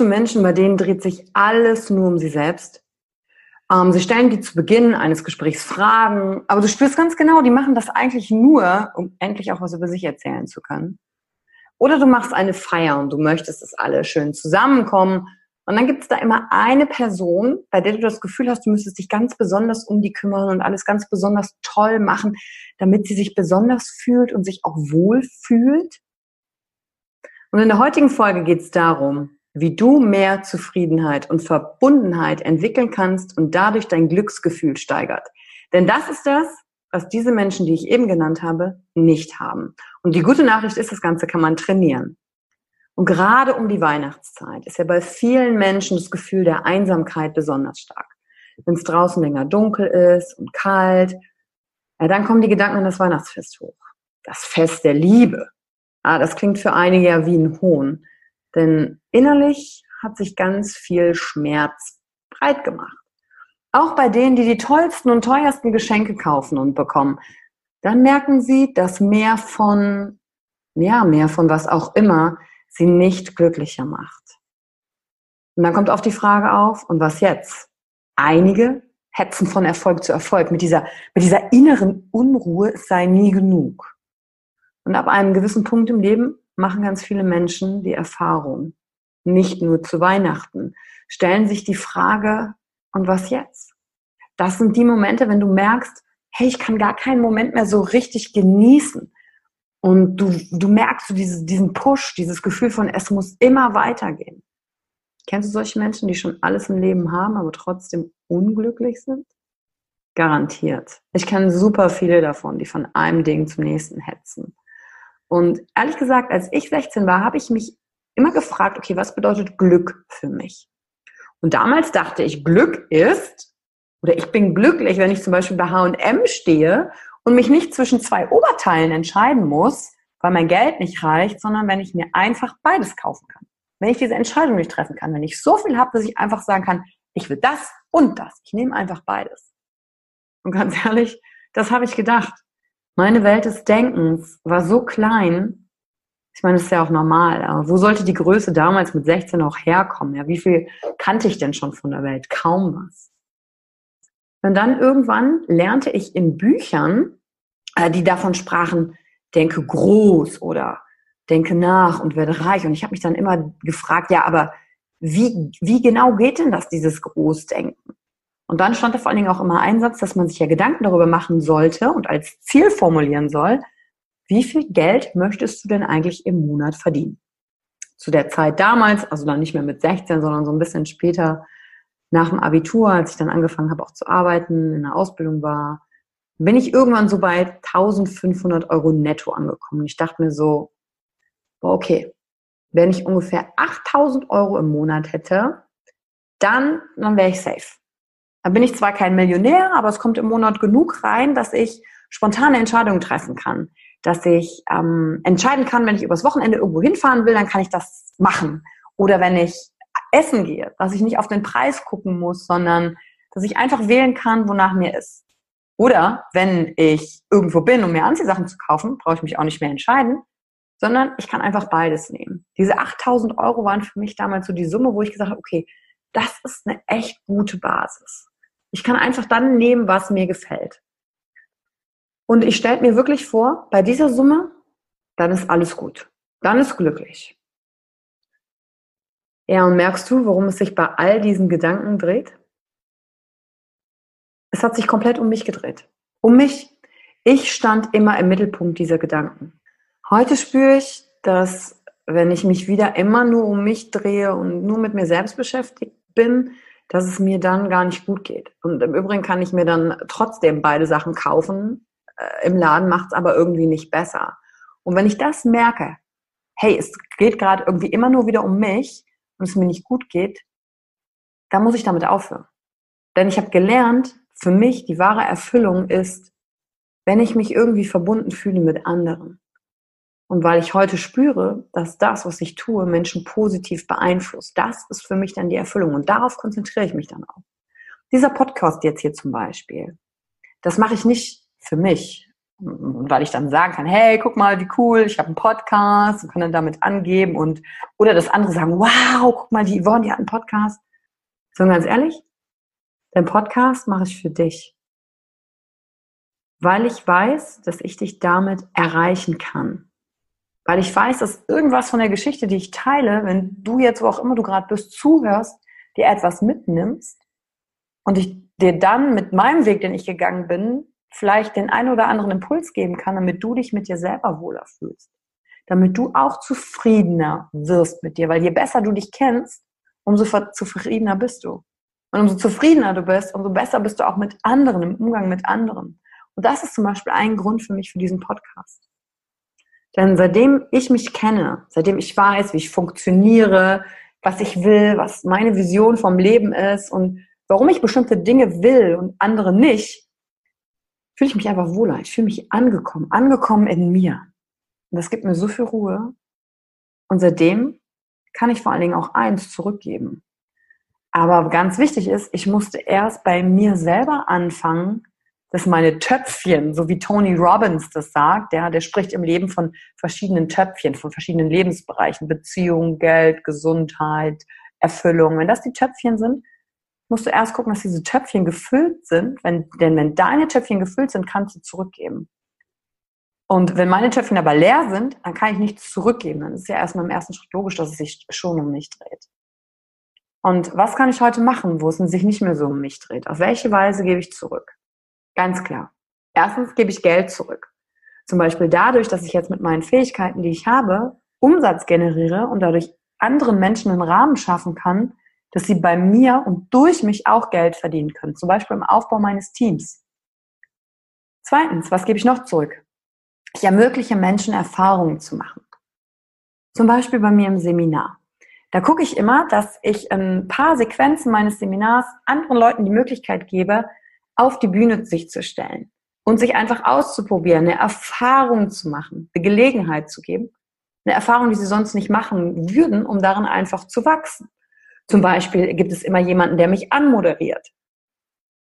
Du Menschen, bei denen dreht sich alles nur um sie selbst? Ähm, sie stellen dir zu Beginn eines Gesprächs Fragen, aber du spürst ganz genau, die machen das eigentlich nur, um endlich auch was über sich erzählen zu können. Oder du machst eine Feier und du möchtest, dass alle schön zusammenkommen. Und dann gibt es da immer eine Person, bei der du das Gefühl hast, du müsstest dich ganz besonders um die kümmern und alles ganz besonders toll machen, damit sie sich besonders fühlt und sich auch wohl fühlt. Und in der heutigen Folge geht es darum, wie du mehr Zufriedenheit und Verbundenheit entwickeln kannst und dadurch dein Glücksgefühl steigert. Denn das ist das, was diese Menschen, die ich eben genannt habe, nicht haben. Und die gute Nachricht ist, das Ganze kann man trainieren. Und gerade um die Weihnachtszeit ist ja bei vielen Menschen das Gefühl der Einsamkeit besonders stark. Wenn es draußen länger dunkel ist und kalt, ja, dann kommen die Gedanken an das Weihnachtsfest hoch. Das Fest der Liebe. Ah, das klingt für einige ja wie ein Hohn. Denn innerlich hat sich ganz viel Schmerz breit gemacht. Auch bei denen, die die tollsten und teuersten Geschenke kaufen und bekommen, dann merken sie, dass mehr von, ja, mehr von was auch immer sie nicht glücklicher macht. Und dann kommt auch die Frage auf, und was jetzt? Einige hetzen von Erfolg zu Erfolg mit dieser, mit dieser inneren Unruhe, es sei nie genug. Und ab einem gewissen Punkt im Leben machen ganz viele Menschen die Erfahrung, nicht nur zu Weihnachten, stellen sich die Frage, und was jetzt? Das sind die Momente, wenn du merkst, hey, ich kann gar keinen Moment mehr so richtig genießen. Und du, du merkst so dieses, diesen Push, dieses Gefühl von, es muss immer weitergehen. Kennst du solche Menschen, die schon alles im Leben haben, aber trotzdem unglücklich sind? Garantiert. Ich kenne super viele davon, die von einem Ding zum nächsten hetzen. Und ehrlich gesagt, als ich 16 war, habe ich mich immer gefragt, okay, was bedeutet Glück für mich? Und damals dachte ich, Glück ist, oder ich bin glücklich, wenn ich zum Beispiel bei H&M stehe und mich nicht zwischen zwei Oberteilen entscheiden muss, weil mein Geld nicht reicht, sondern wenn ich mir einfach beides kaufen kann. Wenn ich diese Entscheidung nicht treffen kann, wenn ich so viel habe, dass ich einfach sagen kann, ich will das und das. Ich nehme einfach beides. Und ganz ehrlich, das habe ich gedacht. Meine Welt des Denkens war so klein, ich meine, das ist ja auch normal, aber wo sollte die Größe damals mit 16 auch herkommen? Ja, wie viel kannte ich denn schon von der Welt? Kaum was. Und dann irgendwann lernte ich in Büchern, äh, die davon sprachen, denke groß oder denke nach und werde reich. Und ich habe mich dann immer gefragt, ja, aber wie, wie genau geht denn das, dieses Großdenken? Und dann stand da vor allen Dingen auch immer ein Satz, dass man sich ja Gedanken darüber machen sollte und als Ziel formulieren soll, wie viel Geld möchtest du denn eigentlich im Monat verdienen? Zu der Zeit damals, also dann nicht mehr mit 16, sondern so ein bisschen später nach dem Abitur, als ich dann angefangen habe auch zu arbeiten, in der Ausbildung war, bin ich irgendwann so bei 1500 Euro netto angekommen. Ich dachte mir so, okay, wenn ich ungefähr 8000 Euro im Monat hätte, dann, dann wäre ich safe. Da bin ich zwar kein Millionär, aber es kommt im Monat genug rein, dass ich spontane Entscheidungen treffen kann. Dass ich ähm, entscheiden kann, wenn ich übers Wochenende irgendwo hinfahren will, dann kann ich das machen. Oder wenn ich essen gehe, dass ich nicht auf den Preis gucken muss, sondern dass ich einfach wählen kann, wonach mir ist. Oder wenn ich irgendwo bin, um mir Anziehsachen zu kaufen, brauche ich mich auch nicht mehr entscheiden, sondern ich kann einfach beides nehmen. Diese 8000 Euro waren für mich damals so die Summe, wo ich gesagt habe, okay, das ist eine echt gute Basis. Ich kann einfach dann nehmen, was mir gefällt. Und ich stelle mir wirklich vor, bei dieser Summe, dann ist alles gut. Dann ist glücklich. Ja, und merkst du, worum es sich bei all diesen Gedanken dreht? Es hat sich komplett um mich gedreht. Um mich. Ich stand immer im Mittelpunkt dieser Gedanken. Heute spüre ich, dass wenn ich mich wieder immer nur um mich drehe und nur mit mir selbst beschäftigt bin, dass es mir dann gar nicht gut geht. Und im Übrigen kann ich mir dann trotzdem beide Sachen kaufen. Äh, Im Laden macht es aber irgendwie nicht besser. Und wenn ich das merke, hey, es geht gerade irgendwie immer nur wieder um mich und es mir nicht gut geht, dann muss ich damit aufhören. Denn ich habe gelernt, für mich die wahre Erfüllung ist, wenn ich mich irgendwie verbunden fühle mit anderen. Und weil ich heute spüre, dass das, was ich tue, Menschen positiv beeinflusst, das ist für mich dann die Erfüllung. Und darauf konzentriere ich mich dann auch. Dieser Podcast jetzt hier zum Beispiel, das mache ich nicht für mich, weil ich dann sagen kann, hey, guck mal, wie cool, ich habe einen Podcast und kann dann damit angeben und oder das andere sagen, wow, guck mal, die Yvonne, die hat einen Podcast. Sondern ganz ehrlich, den Podcast mache ich für dich. Weil ich weiß, dass ich dich damit erreichen kann. Weil ich weiß, dass irgendwas von der Geschichte, die ich teile, wenn du jetzt, wo auch immer du gerade bist, zuhörst, dir etwas mitnimmst und ich dir dann mit meinem Weg, den ich gegangen bin, vielleicht den einen oder anderen Impuls geben kann, damit du dich mit dir selber wohler fühlst. Damit du auch zufriedener wirst mit dir, weil je besser du dich kennst, umso zufriedener bist du. Und umso zufriedener du bist, umso besser bist du auch mit anderen, im Umgang mit anderen. Und das ist zum Beispiel ein Grund für mich für diesen Podcast. Denn seitdem ich mich kenne, seitdem ich weiß, wie ich funktioniere, was ich will, was meine Vision vom Leben ist und warum ich bestimmte Dinge will und andere nicht, fühle ich mich einfach wohler. Ich fühle mich angekommen, angekommen in mir. Und das gibt mir so viel Ruhe. Und seitdem kann ich vor allen Dingen auch eins zurückgeben. Aber ganz wichtig ist, ich musste erst bei mir selber anfangen, dass meine Töpfchen, so wie Tony Robbins das sagt, der, der spricht im Leben von verschiedenen Töpfchen, von verschiedenen Lebensbereichen, Beziehung, Geld, Gesundheit, Erfüllung. Wenn das die Töpfchen sind, musst du erst gucken, dass diese Töpfchen gefüllt sind. Wenn, denn wenn deine Töpfchen gefüllt sind, kannst du zurückgeben. Und wenn meine Töpfchen aber leer sind, dann kann ich nichts zurückgeben. Dann ist ja erstmal im ersten Schritt logisch, dass es sich schon um mich dreht. Und was kann ich heute machen, wo es sich nicht mehr so um mich dreht? Auf welche Weise gebe ich zurück? Ganz klar. Erstens gebe ich Geld zurück. Zum Beispiel dadurch, dass ich jetzt mit meinen Fähigkeiten, die ich habe, Umsatz generiere und dadurch anderen Menschen einen Rahmen schaffen kann, dass sie bei mir und durch mich auch Geld verdienen können. Zum Beispiel im Aufbau meines Teams. Zweitens, was gebe ich noch zurück? Ich ermögliche Menschen Erfahrungen zu machen. Zum Beispiel bei mir im Seminar. Da gucke ich immer, dass ich ein paar Sequenzen meines Seminars anderen Leuten die Möglichkeit gebe, auf die Bühne sich zu stellen und sich einfach auszuprobieren, eine Erfahrung zu machen, eine Gelegenheit zu geben, eine Erfahrung, die sie sonst nicht machen würden, um darin einfach zu wachsen. Zum Beispiel gibt es immer jemanden, der mich anmoderiert.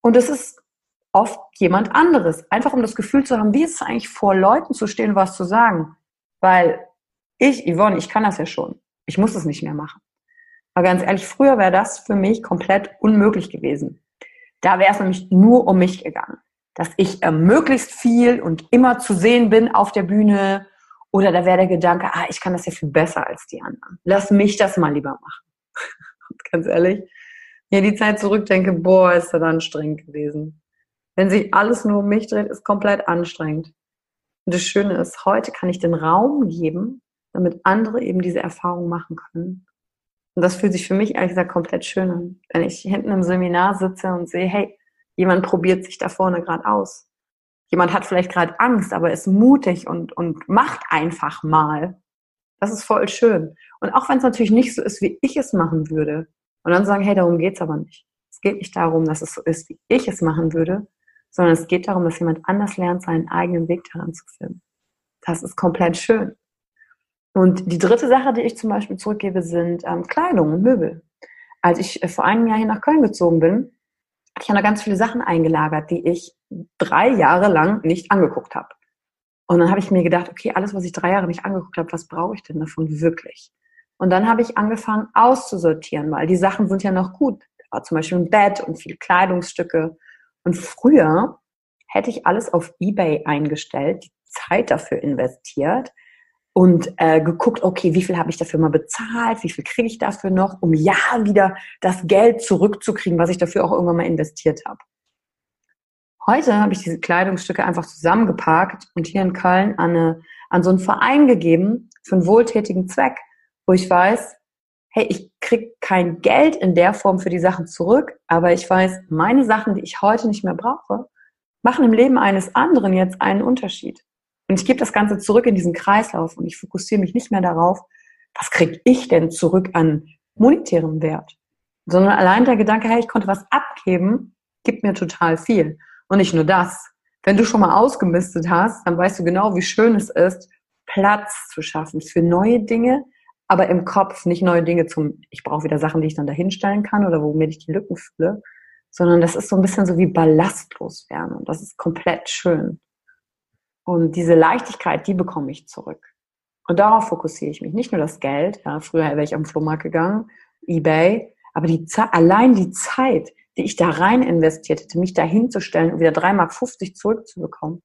Und es ist oft jemand anderes, einfach um das Gefühl zu haben, wie ist es eigentlich vor Leuten zu stehen, was zu sagen. Weil ich, Yvonne, ich kann das ja schon. Ich muss es nicht mehr machen. Aber ganz ehrlich, früher wäre das für mich komplett unmöglich gewesen. Da wäre es nämlich nur um mich gegangen. dass ich äh, möglichst viel und immer zu sehen bin auf der Bühne. Oder da wäre der Gedanke, ah, ich kann das ja viel besser als die anderen. Lass mich das mal lieber machen. und ganz ehrlich, ich die Zeit zurückdenke, boah, ist das anstrengend gewesen. Wenn sich alles nur um mich dreht, ist komplett anstrengend. Und das Schöne ist, heute kann ich den Raum geben, damit andere eben diese Erfahrung machen können. Und das fühlt sich für mich ehrlich gesagt komplett schön an. Wenn ich hinten im Seminar sitze und sehe, hey, jemand probiert sich da vorne gerade aus. Jemand hat vielleicht gerade Angst, aber ist mutig und, und macht einfach mal. Das ist voll schön. Und auch wenn es natürlich nicht so ist, wie ich es machen würde. Und dann sagen, hey, darum geht's aber nicht. Es geht nicht darum, dass es so ist, wie ich es machen würde, sondern es geht darum, dass jemand anders lernt, seinen eigenen Weg daran zu finden. Das ist komplett schön. Und die dritte Sache, die ich zum Beispiel zurückgebe, sind ähm, Kleidung und Möbel. Als ich äh, vor einem Jahr hier nach Köln gezogen bin, hatte ich ja noch ganz viele Sachen eingelagert, die ich drei Jahre lang nicht angeguckt habe. Und dann habe ich mir gedacht, okay, alles, was ich drei Jahre nicht angeguckt habe, was brauche ich denn davon wirklich? Und dann habe ich angefangen auszusortieren, weil die Sachen sind ja noch gut. War zum Beispiel ein Bett und viele Kleidungsstücke. Und früher hätte ich alles auf Ebay eingestellt, die Zeit dafür investiert und äh, geguckt, okay, wie viel habe ich dafür mal bezahlt, wie viel kriege ich dafür noch, um ja wieder das Geld zurückzukriegen, was ich dafür auch irgendwann mal investiert habe. Heute habe ich diese Kleidungsstücke einfach zusammengepackt und hier in Köln an, eine, an so einen Verein gegeben für einen wohltätigen Zweck, wo ich weiß, hey, ich krieg kein Geld in der Form für die Sachen zurück, aber ich weiß, meine Sachen, die ich heute nicht mehr brauche, machen im Leben eines anderen jetzt einen Unterschied. Und ich gebe das Ganze zurück in diesen Kreislauf und ich fokussiere mich nicht mehr darauf, was kriege ich denn zurück an monetärem Wert, sondern allein der Gedanke, hey, ich konnte was abgeben, gibt mir total viel. Und nicht nur das. Wenn du schon mal ausgemistet hast, dann weißt du genau, wie schön es ist, Platz zu schaffen für neue Dinge, aber im Kopf nicht neue Dinge zum, ich brauche wieder Sachen, die ich dann dahinstellen kann oder womit ich die Lücken fülle, sondern das ist so ein bisschen so wie ballastlos werden und das ist komplett schön. Und diese Leichtigkeit, die bekomme ich zurück. Und darauf fokussiere ich mich. Nicht nur das Geld. Ja, früher wäre ich am Flohmarkt gegangen, eBay. Aber die allein die Zeit, die ich da rein investiert hätte, mich da hinzustellen und wieder 3,50 Mark zurückzubekommen.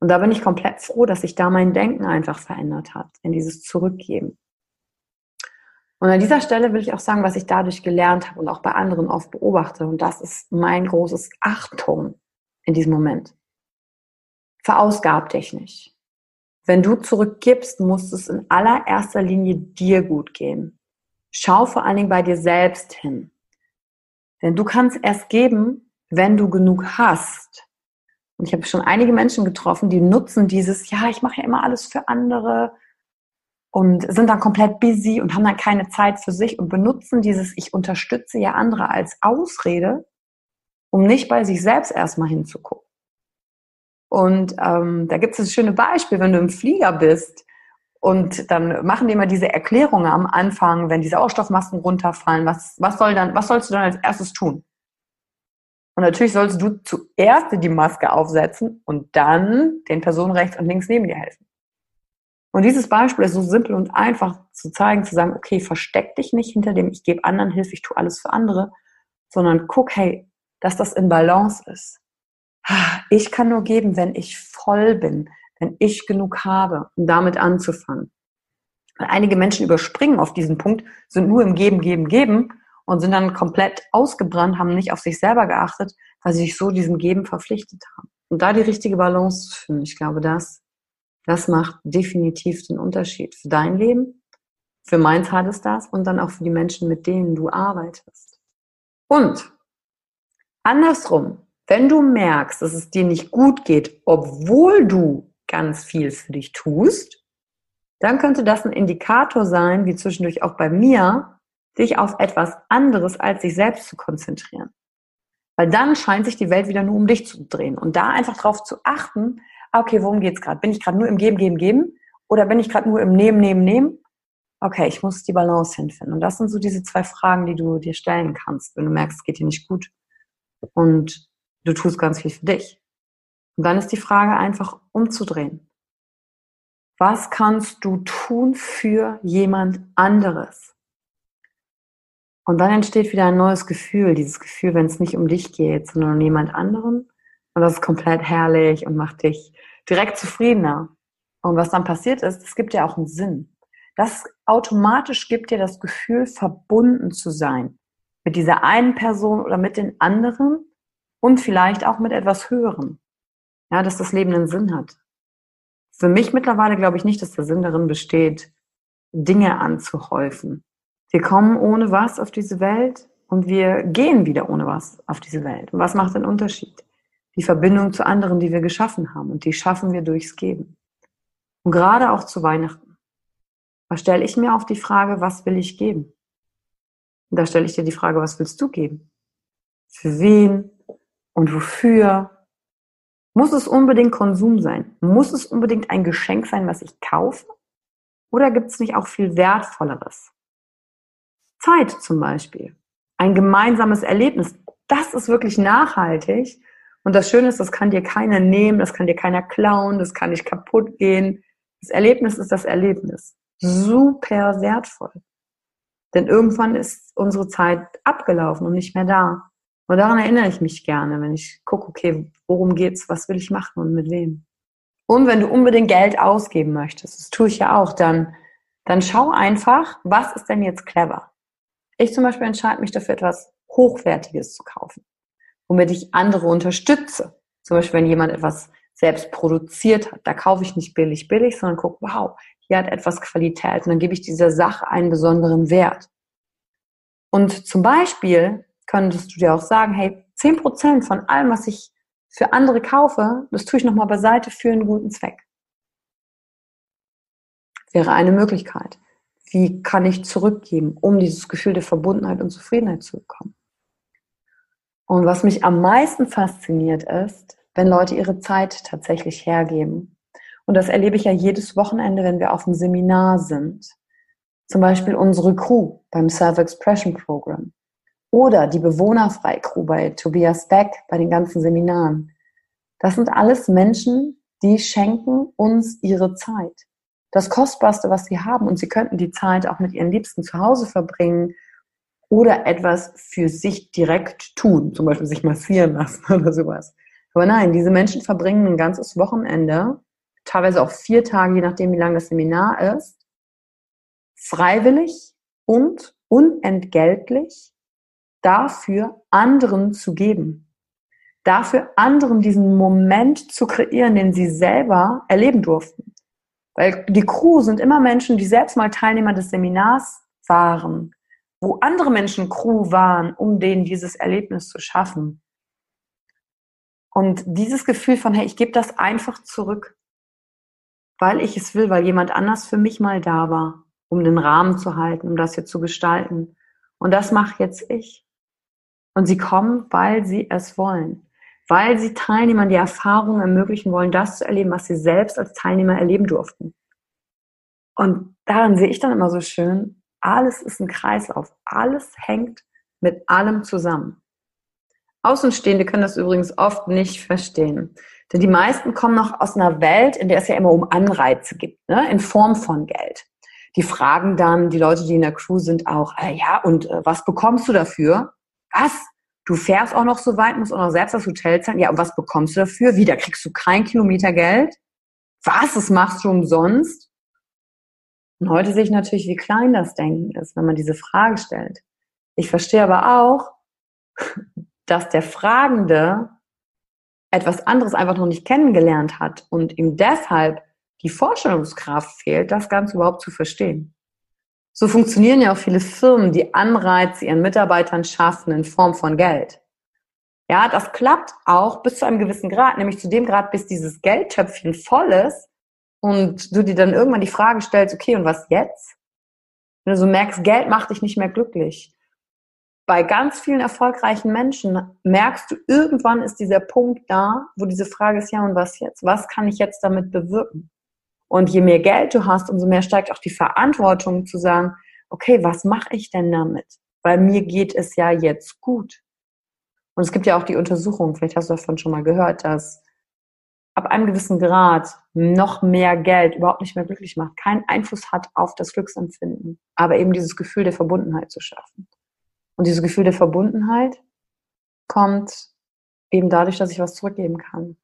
Und da bin ich komplett froh, dass sich da mein Denken einfach verändert hat, in dieses Zurückgeben. Und an dieser Stelle will ich auch sagen, was ich dadurch gelernt habe und auch bei anderen oft beobachte. Und das ist mein großes Achtung in diesem Moment. Verausgab dich nicht. Wenn du zurückgibst, muss es in allererster Linie dir gut gehen. Schau vor allen Dingen bei dir selbst hin. Denn du kannst erst geben, wenn du genug hast. Und ich habe schon einige Menschen getroffen, die nutzen dieses, ja, ich mache ja immer alles für andere und sind dann komplett busy und haben dann keine Zeit für sich und benutzen dieses, ich unterstütze ja andere als Ausrede, um nicht bei sich selbst erstmal hinzugucken. Und ähm, da gibt es das schöne Beispiel, wenn du im Flieger bist und dann machen die immer diese Erklärungen am Anfang, wenn die Sauerstoffmasken runterfallen, was, was, soll dann, was sollst du dann als erstes tun? Und natürlich sollst du zuerst die Maske aufsetzen und dann den Personen rechts und links neben dir helfen. Und dieses Beispiel ist so simpel und einfach zu zeigen, zu sagen, okay, versteck dich nicht hinter dem, ich gebe anderen Hilfe, ich tue alles für andere, sondern guck, hey, dass das in Balance ist ich kann nur geben, wenn ich voll bin, wenn ich genug habe, um damit anzufangen. Weil einige Menschen überspringen auf diesen Punkt, sind nur im Geben, Geben, Geben und sind dann komplett ausgebrannt, haben nicht auf sich selber geachtet, weil sie sich so diesem Geben verpflichtet haben. Und da die richtige Balance zu finden, ich glaube, das, das macht definitiv den Unterschied für dein Leben. Für meins hat es das und dann auch für die Menschen, mit denen du arbeitest. Und andersrum, wenn du merkst, dass es dir nicht gut geht, obwohl du ganz viel für dich tust, dann könnte das ein Indikator sein, wie zwischendurch auch bei mir, dich auf etwas anderes als sich selbst zu konzentrieren. Weil dann scheint sich die Welt wieder nur um dich zu drehen. Und da einfach darauf zu achten, ah, okay, worum geht's gerade? Bin ich gerade nur im Geben, Geben, Geben? Oder bin ich gerade nur im Nehmen, Nehmen, Nehmen? Okay, ich muss die Balance hinfinden. Und das sind so diese zwei Fragen, die du dir stellen kannst, wenn du merkst, es geht dir nicht gut. Und Du tust ganz viel für dich. Und dann ist die Frage einfach umzudrehen. Was kannst du tun für jemand anderes? Und dann entsteht wieder ein neues Gefühl. Dieses Gefühl, wenn es nicht um dich geht, sondern um jemand anderen, Und das ist komplett herrlich und macht dich direkt zufriedener. Und was dann passiert ist, es gibt ja auch einen Sinn. Das automatisch gibt dir das Gefühl, verbunden zu sein. Mit dieser einen Person oder mit den anderen und vielleicht auch mit etwas Höherem. Ja, dass das Leben einen Sinn hat. Für mich mittlerweile glaube ich nicht, dass der Sinn darin besteht, Dinge anzuhäufen. Wir kommen ohne was auf diese Welt und wir gehen wieder ohne was auf diese Welt. Und was macht den Unterschied? Die Verbindung zu anderen, die wir geschaffen haben. Und die schaffen wir durchs Geben. Und gerade auch zu Weihnachten. Da stelle ich mir auch die Frage, was will ich geben? Und da stelle ich dir die Frage, was willst du geben? Für wen und wofür? Muss es unbedingt Konsum sein? Muss es unbedingt ein Geschenk sein, was ich kaufe? Oder gibt es nicht auch viel Wertvolleres? Zeit zum Beispiel. Ein gemeinsames Erlebnis. Das ist wirklich nachhaltig. Und das Schöne ist, das kann dir keiner nehmen, das kann dir keiner klauen, das kann nicht kaputt gehen. Das Erlebnis ist das Erlebnis. Super wertvoll. Denn irgendwann ist unsere Zeit abgelaufen und nicht mehr da. Und daran erinnere ich mich gerne, wenn ich gucke, okay, worum geht's, was will ich machen und mit wem. Und wenn du unbedingt Geld ausgeben möchtest, das tue ich ja auch, dann, dann schau einfach, was ist denn jetzt clever? Ich zum Beispiel entscheide mich dafür, etwas Hochwertiges zu kaufen, womit ich andere unterstütze. Zum Beispiel, wenn jemand etwas selbst produziert hat, da kaufe ich nicht billig billig, sondern gucke, wow, hier hat etwas Qualität und dann gebe ich dieser Sache einen besonderen Wert. Und zum Beispiel könntest du dir auch sagen, hey, zehn Prozent von allem, was ich für andere kaufe, das tue ich nochmal beiseite für einen guten Zweck. Wäre eine Möglichkeit. Wie kann ich zurückgeben, um dieses Gefühl der Verbundenheit und Zufriedenheit zu bekommen? Und was mich am meisten fasziniert ist, wenn Leute ihre Zeit tatsächlich hergeben. Und das erlebe ich ja jedes Wochenende, wenn wir auf dem Seminar sind. Zum Beispiel unsere Crew beim Self-Expression Program. Oder die Bewohnerfrei-Crew bei Tobias Beck bei den ganzen Seminaren. Das sind alles Menschen, die schenken uns ihre Zeit. Das Kostbarste, was sie haben. Und sie könnten die Zeit auch mit ihren Liebsten zu Hause verbringen oder etwas für sich direkt tun. Zum Beispiel sich massieren lassen oder sowas. Aber nein, diese Menschen verbringen ein ganzes Wochenende, teilweise auch vier Tage, je nachdem, wie lang das Seminar ist, freiwillig und unentgeltlich dafür, anderen zu geben. Dafür, anderen diesen Moment zu kreieren, den sie selber erleben durften. Weil die Crew sind immer Menschen, die selbst mal Teilnehmer des Seminars waren, wo andere Menschen Crew waren, um denen dieses Erlebnis zu schaffen. Und dieses Gefühl von, hey, ich gebe das einfach zurück, weil ich es will, weil jemand anders für mich mal da war, um den Rahmen zu halten, um das hier zu gestalten. Und das mache jetzt ich. Und sie kommen, weil sie es wollen. Weil sie Teilnehmern die Erfahrung ermöglichen wollen, das zu erleben, was sie selbst als Teilnehmer erleben durften. Und daran sehe ich dann immer so schön, alles ist ein Kreislauf. Alles hängt mit allem zusammen. Außenstehende können das übrigens oft nicht verstehen. Denn die meisten kommen noch aus einer Welt, in der es ja immer um Anreize gibt, ne? in Form von Geld. Die fragen dann, die Leute, die in der Crew sind, auch, äh, ja, und äh, was bekommst du dafür? Was? Du fährst auch noch so weit, musst auch noch selbst das Hotel zahlen. Ja, und was bekommst du dafür? Wieder kriegst du kein Kilometer Geld? Was? Das machst du umsonst? Und heute sehe ich natürlich, wie klein das Denken ist, wenn man diese Frage stellt. Ich verstehe aber auch, dass der Fragende etwas anderes einfach noch nicht kennengelernt hat und ihm deshalb die Vorstellungskraft fehlt, das Ganze überhaupt zu verstehen. So funktionieren ja auch viele Firmen, die Anreize ihren Mitarbeitern schaffen in Form von Geld. Ja, das klappt auch bis zu einem gewissen Grad, nämlich zu dem Grad, bis dieses Geldtöpfchen voll ist und du dir dann irgendwann die Frage stellst, okay, und was jetzt? Wenn du so merkst, Geld macht dich nicht mehr glücklich. Bei ganz vielen erfolgreichen Menschen merkst du, irgendwann ist dieser Punkt da, wo diese Frage ist, ja, und was jetzt? Was kann ich jetzt damit bewirken? Und je mehr Geld du hast, umso mehr steigt auch die Verantwortung zu sagen, okay, was mache ich denn damit? Weil mir geht es ja jetzt gut. Und es gibt ja auch die Untersuchung, vielleicht hast du davon schon mal gehört, dass ab einem gewissen Grad noch mehr Geld überhaupt nicht mehr glücklich macht, keinen Einfluss hat auf das Glücksempfinden, aber eben dieses Gefühl der Verbundenheit zu schaffen. Und dieses Gefühl der Verbundenheit kommt eben dadurch, dass ich was zurückgeben kann.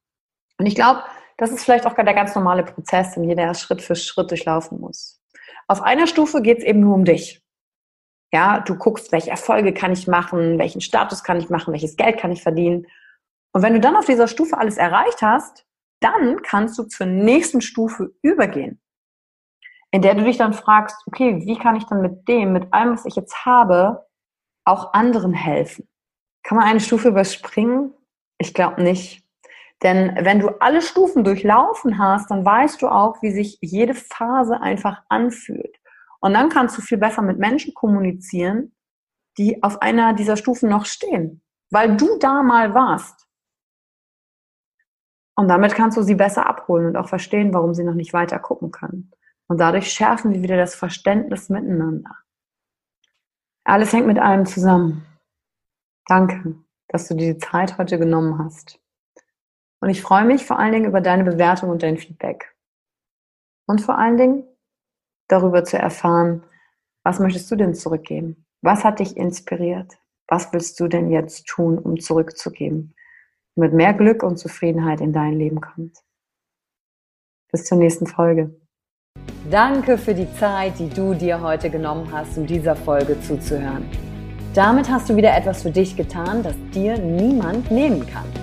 Und ich glaube, das ist vielleicht auch der ganz normale Prozess, den jeder Schritt für Schritt durchlaufen muss. Auf einer Stufe geht es eben nur um dich. Ja, du guckst, welche Erfolge kann ich machen, welchen Status kann ich machen, welches Geld kann ich verdienen. Und wenn du dann auf dieser Stufe alles erreicht hast, dann kannst du zur nächsten Stufe übergehen, in der du dich dann fragst, okay, wie kann ich dann mit dem, mit allem, was ich jetzt habe, auch anderen helfen? Kann man eine Stufe überspringen? Ich glaube nicht. Denn wenn du alle Stufen durchlaufen hast, dann weißt du auch, wie sich jede Phase einfach anfühlt. Und dann kannst du viel besser mit Menschen kommunizieren, die auf einer dieser Stufen noch stehen, weil du da mal warst. Und damit kannst du sie besser abholen und auch verstehen, warum sie noch nicht weiter gucken können. Und dadurch schärfen wir wieder das Verständnis miteinander. Alles hängt mit allem zusammen. Danke, dass du dir die Zeit heute genommen hast. Und ich freue mich vor allen Dingen über deine Bewertung und dein Feedback. Und vor allen Dingen, darüber zu erfahren, was möchtest du denn zurückgeben? Was hat dich inspiriert? Was willst du denn jetzt tun, um zurückzugeben, damit mehr Glück und Zufriedenheit in dein Leben kommt? Bis zur nächsten Folge. Danke für die Zeit, die du dir heute genommen hast, um dieser Folge zuzuhören. Damit hast du wieder etwas für dich getan, das dir niemand nehmen kann.